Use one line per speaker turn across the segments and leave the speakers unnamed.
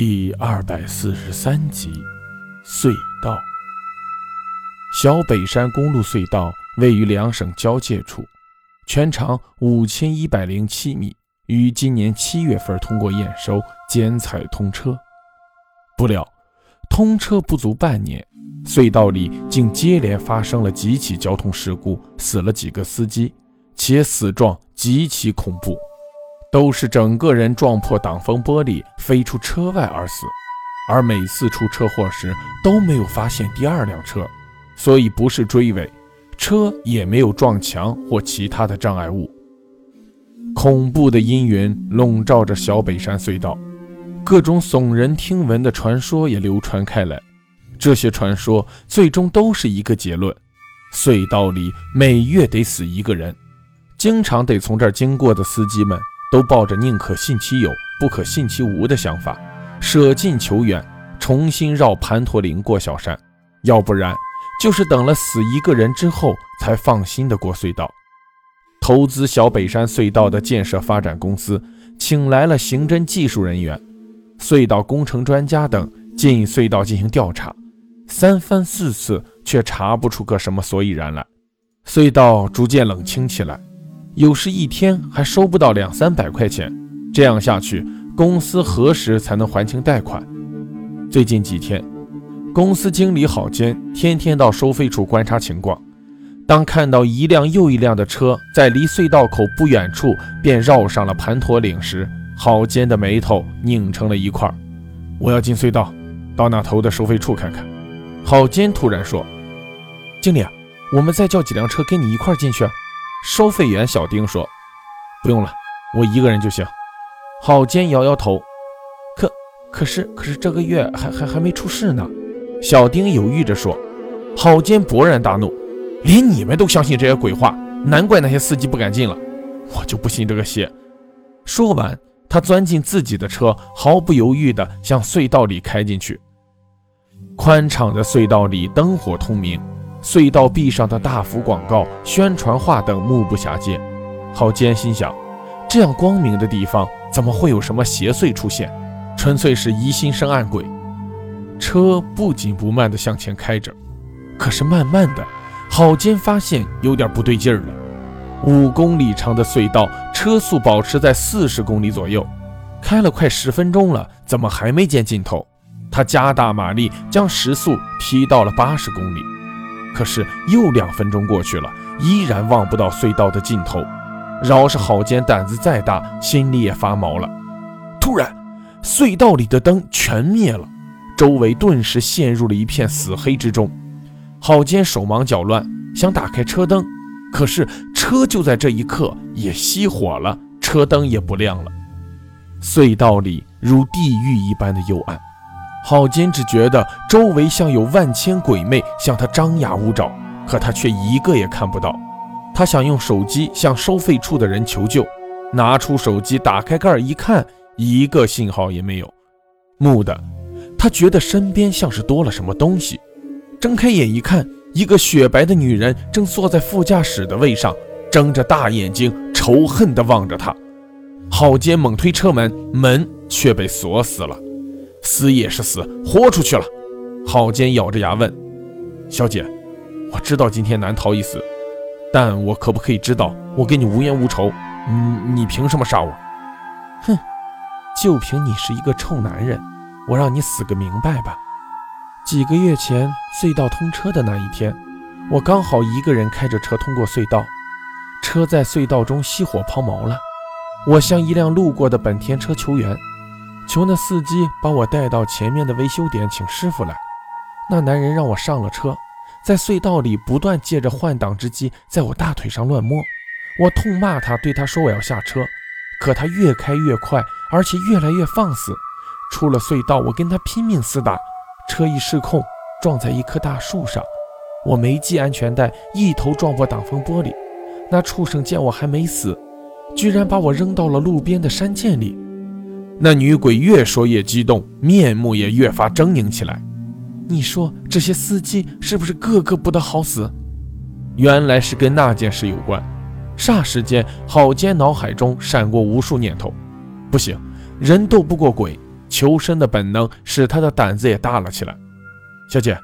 第二百四十三集，隧道。小北山公路隧道位于两省交界处，全长五千一百零七米，于今年七月份通过验收检采通车。不料，通车不足半年，隧道里竟接连发生了几起交通事故，死了几个司机，且死状极其恐怖。都是整个人撞破挡风玻璃飞出车外而死，而每次出车祸时都没有发现第二辆车，所以不是追尾，车也没有撞墙或其他的障碍物。恐怖的阴云笼罩着小北山隧道，各种耸人听闻的传说也流传开来。这些传说最终都是一个结论：隧道里每月得死一个人。经常得从这儿经过的司机们。都抱着宁可信其有，不可信其无的想法，舍近求远，重新绕盘陀岭过小山，要不然就是等了死一个人之后才放心的过隧道。投资小北山隧道的建设发展公司请来了刑侦技术人员、隧道工程专家等进隧道进行调查，三番四次却查不出个什么所以然来，隧道逐渐冷清起来。有时一天还收不到两三百块钱，这样下去，公司何时才能还清贷款？最近几天，公司经理郝坚天天到收费处观察情况。当看到一辆又一辆的车在离隧道口不远处便绕上了盘陀岭时，郝坚的眉头拧成了一块。我要进隧道，到那头的收费处看看。郝坚突然说：“经理，我们再叫几辆车跟你一块进去。”收费员小丁说：“不用了，我一个人就行。”郝坚摇摇头：“可可是可是这个月还还还没出事呢。”小丁犹豫着说。郝坚勃然大怒：“连你们都相信这些鬼话，难怪那些司机不敢进了。我就不信这个邪！”说完，他钻进自己的车，毫不犹豫地向隧道里开进去。宽敞的隧道里灯火通明。隧道壁上的大幅广告、宣传画等目不暇接。郝坚心想：这样光明的地方，怎么会有什么邪祟出现？纯粹是疑心生暗鬼。车不紧不慢地向前开着，可是慢慢的，郝坚发现有点不对劲儿了。五公里长的隧道，车速保持在四十公里左右，开了快十分钟了，怎么还没见尽头？他加大马力，将时速提到了八十公里。可是又两分钟过去了，依然望不到隧道的尽头。饶是郝坚胆子再大，心里也发毛了。突然，隧道里的灯全灭了，周围顿时陷入了一片死黑之中。郝坚手忙脚乱，想打开车灯，可是车就在这一刻也熄火了，车灯也不亮了。隧道里如地狱一般的幽暗。郝坚只觉得周围像有万千鬼魅向他张牙舞爪，可他却一个也看不到。他想用手机向收费处的人求救，拿出手机打开盖儿一看，一个信号也没有。蓦的，他觉得身边像是多了什么东西，睁开眼一看，一个雪白的女人正坐在副驾驶的位上，睁着大眼睛仇恨地望着他。郝坚猛推车门，门却被锁死了。死也是死，豁出去了。郝坚咬着牙问：“小姐，我知道今天难逃一死，但我可不可以知道，我跟你无冤无仇，你你凭什么杀我？”“哼，就凭你是一个臭男人，我让你死个明白吧。”几个月前隧道通车的那一天，我刚好一个人开着车通过隧道，车在隧道中熄火抛锚了。我向一辆路过的本田车求援。求那司机把我带到前面的维修点，请师傅来。那男人让我上了车，在隧道里不断借着换挡之机在我大腿上乱摸。我痛骂他，对他说我要下车，可他越开越快，而且越来越放肆。出了隧道，我跟他拼命厮打，车一失控撞在一棵大树上，我没系安全带，一头撞破挡风玻璃。那畜生见我还没死，居然把我扔到了路边的山涧里。那女鬼越说越激动，面目也越发狰狞起来。你说这些司机是不是个个不得好死？原来是跟那件事有关。霎时间，郝坚脑海中闪过无数念头。不行，人斗不过鬼，求生的本能使他的胆子也大了起来。小姐，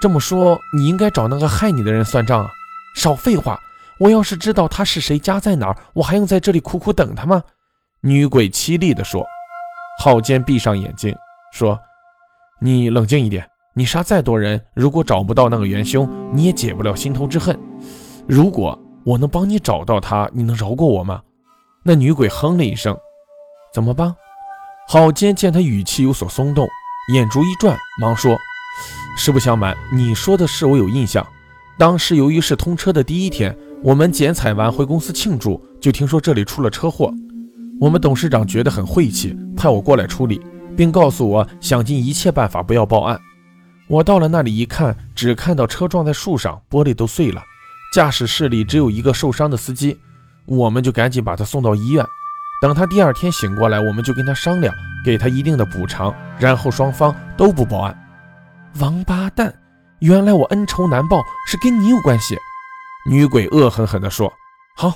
这么说，你应该找那个害你的人算账啊！少废话，我要是知道他是谁，家在哪儿，我还用在这里苦苦等他吗？女鬼凄厉地说。浩坚闭上眼睛说：“你冷静一点，你杀再多人，如果找不到那个元凶，你也解不了心头之恨。如果我能帮你找到他，你能饶过我吗？”那女鬼哼了一声：“怎么帮？”郝坚见他语气有所松动，眼珠一转，忙说：“实不相瞒，你说的事我有印象。当时由于是通车的第一天，我们剪彩完回公司庆祝，就听说这里出了车祸。我们董事长觉得很晦气，派我过来处理，并告诉我想尽一切办法不要报案。我到了那里一看，只看到车撞在树上，玻璃都碎了，驾驶室里只有一个受伤的司机，我们就赶紧把他送到医院。”等他第二天醒过来，我们就跟他商量，给他一定的补偿，然后双方都不报案。王八蛋，原来我恩仇难报是跟你有关系。女鬼恶狠狠地说：“好，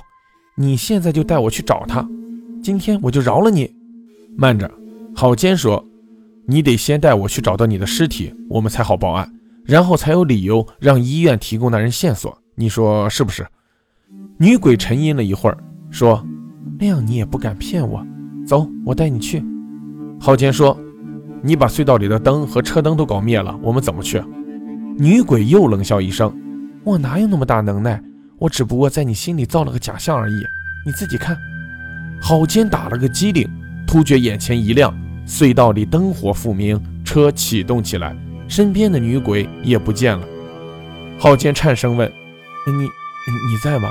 你现在就带我去找他，今天我就饶了你。”慢着，郝坚说：“你得先带我去找到你的尸体，我们才好报案，然后才有理由让医院提供那人线索。你说是不是？”女鬼沉吟了一会儿，说。那样你也不敢骗我，走，我带你去。郝坚说：“你把隧道里的灯和车灯都搞灭了，我们怎么去？”女鬼又冷笑一声：“我哪有那么大能耐？我只不过在你心里造了个假象而已。你自己看。”郝坚打了个机灵，突觉眼前一亮，隧道里灯火复明，车启动起来，身边的女鬼也不见了。郝坚颤声问：“你，你在吗？”“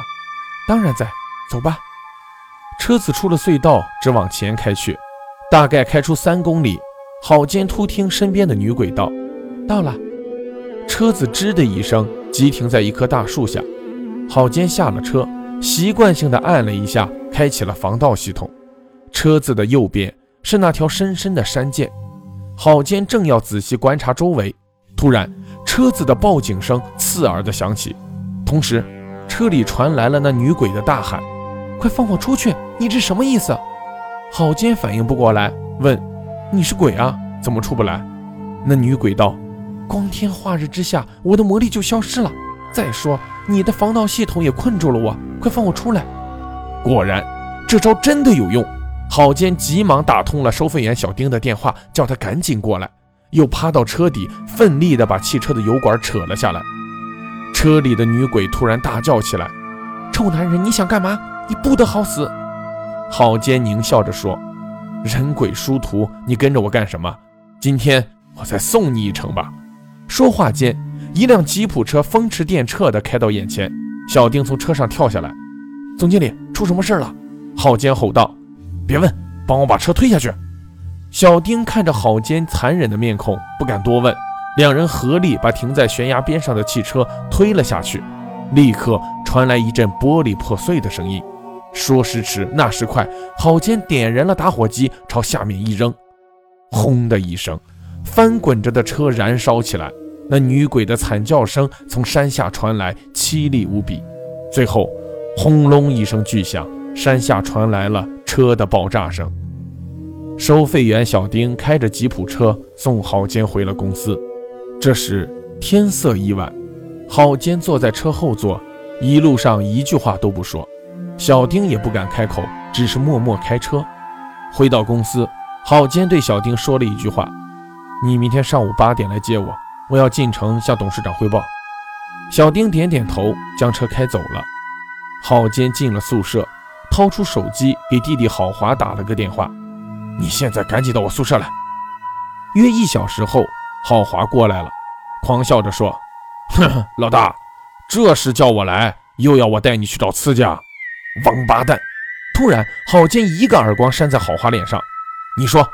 当然在。”“走吧。”车子出了隧道，直往前开去。大概开出三公里，郝坚突听身边的女鬼道：“到了。”车子吱的一声，急停在一棵大树下。郝坚下了车，习惯性的按了一下，开启了防盗系统。车子的右边是那条深深的山涧。郝坚正要仔细观察周围，突然，车子的报警声刺耳的响起，同时，车里传来了那女鬼的大喊。快放我出去！你这什么意思？郝坚反应不过来，问：“你是鬼啊？怎么出不来？”那女鬼道：“光天化日之下，我的魔力就消失了。再说你的防盗系统也困住了我，快放我出来！”果然，这招真的有用。郝坚急忙打通了收费员小丁的电话，叫他赶紧过来，又趴到车底，奋力地把汽车的油管扯了下来。车里的女鬼突然大叫起来：“臭男人，你想干嘛？”你不得好死！郝坚狞笑着说：“人鬼殊途，你跟着我干什么？今天我再送你一程吧。”说话间，一辆吉普车风驰电掣地开到眼前。小丁从车上跳下来：“总经理，出什么事了？”郝坚吼道：“别问，帮我把车推下去。”小丁看着郝坚残忍的面孔，不敢多问。两人合力把停在悬崖边上的汽车推了下去，立刻传来一阵玻璃破碎的声音。说时迟，那时快，郝坚点燃了打火机，朝下面一扔，轰的一声，翻滚着的车燃烧起来。那女鬼的惨叫声从山下传来，凄厉无比。最后，轰隆一声巨响，山下传来了车的爆炸声。收费员小丁开着吉普车送郝坚回了公司。这时天色已晚，郝坚坐在车后座，一路上一句话都不说。小丁也不敢开口，只是默默开车。回到公司，郝坚对小丁说了一句话：“你明天上午八点来接我，我要进城向董事长汇报。”小丁点点头，将车开走了。郝坚进了宿舍，掏出手机给弟弟郝华打了个电话：“你现在赶紧到我宿舍来。”约一小时后，郝华过来了，狂笑着说：“哼哼，老大，这时叫我来，又要我带你去找刺家？”王八蛋！突然，郝坚一个耳光扇在郝华脸上。你说，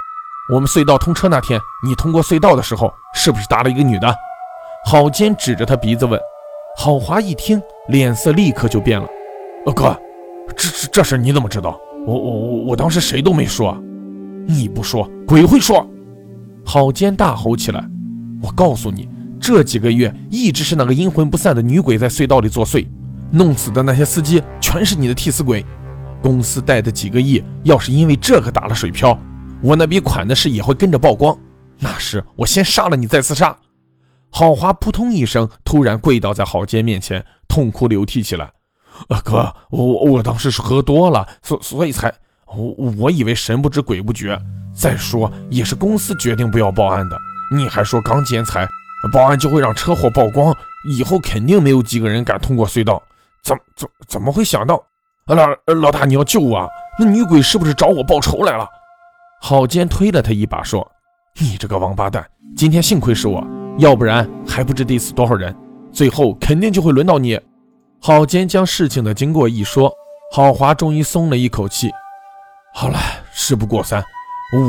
我们隧道通车那天，你通过隧道的时候，是不是搭了一个女的？郝坚指着他鼻子问。郝华一听，脸色立刻就变了。呃，哥，这这这事你怎么知道？我我我我当时谁都没说。你不说，鬼会说！郝坚大吼起来。我告诉你，这几个月一直是那个阴魂不散的女鬼在隧道里作祟。弄死的那些司机全是你的替死鬼，公司贷的几个亿，要是因为这个打了水漂，我那笔款的事也会跟着曝光。那时我先杀了你，再自杀。郝华扑通一声，突然跪倒在郝坚面前，痛哭流涕起来。啊，哥，我我当时是喝多了，所所以才我我以为神不知鬼不觉。再说也是公司决定不要报案的，你还说刚劫财，报案就会让车祸曝光，以后肯定没有几个人敢通过隧道。怎怎怎么会想到？老老大，你要救我！那女鬼是不是找我报仇来了？郝坚推了他一把，说：“你这个王八蛋，今天幸亏是我。”要不然还不知得死多少人，最后肯定就会轮到你。郝坚将事情的经过一说，郝华终于松了一口气。好了，事不过三，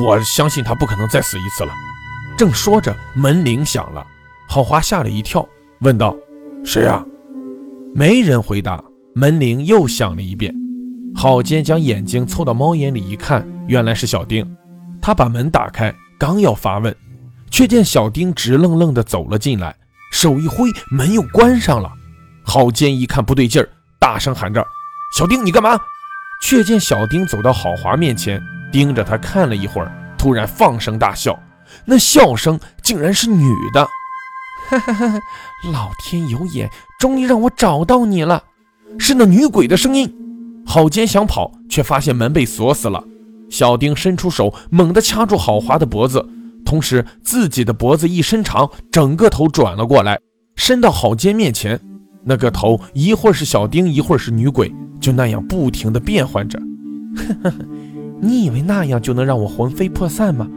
我相信他不可能再死一次了。正说着，门铃响了，郝华吓了一跳，问道：“谁呀？”没人回答。门铃又响了一遍，郝坚将眼睛凑到猫眼里一看，原来是小丁。他把门打开，刚要发问。却见小丁直愣愣地走了进来，手一挥，门又关上了。郝坚一看不对劲儿，大声喊着：“小丁，你干嘛？”却见小丁走到郝华面前，盯着他看了一会儿，突然放声大笑，那笑声竟然是女的。哈哈哈！老天有眼，终于让我找到你了，是那女鬼的声音。郝坚想跑，却发现门被锁死了。小丁伸出手，猛地掐住郝华的脖子。同时，自己的脖子一伸长，整个头转了过来，伸到郝坚面前。那个头一会儿是小丁，一会儿是女鬼，就那样不停地变换着。呵呵，你以为那样就能让我魂飞魄散吗？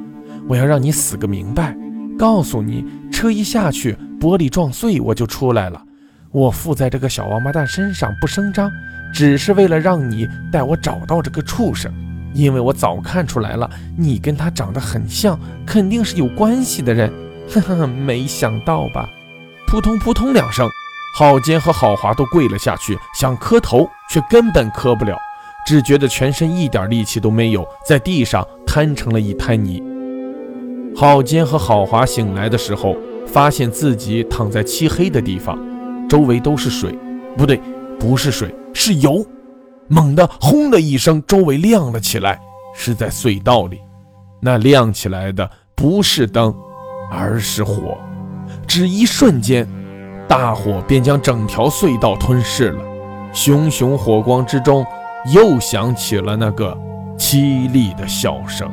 我要让你死个明白！告诉你，车一下去，玻璃撞碎，我就出来了。我附在这个小王八蛋身上不声张，只是为了让你带我找到这个畜生。因为我早看出来了，你跟他长得很像，肯定是有关系的人。呵呵，没想到吧？扑通扑通两声，郝坚和郝华都跪了下去，想磕头，却根本磕不了，只觉得全身一点力气都没有，在地上瘫成了一滩泥。郝坚和郝华醒来的时候，发现自己躺在漆黑的地方，周围都是水，不对，不是水，是油。猛地，轰的一声，周围亮了起来，是在隧道里。那亮起来的不是灯，而是火。只一瞬间，大火便将整条隧道吞噬了。熊熊火光之中，又响起了那个凄厉的笑声。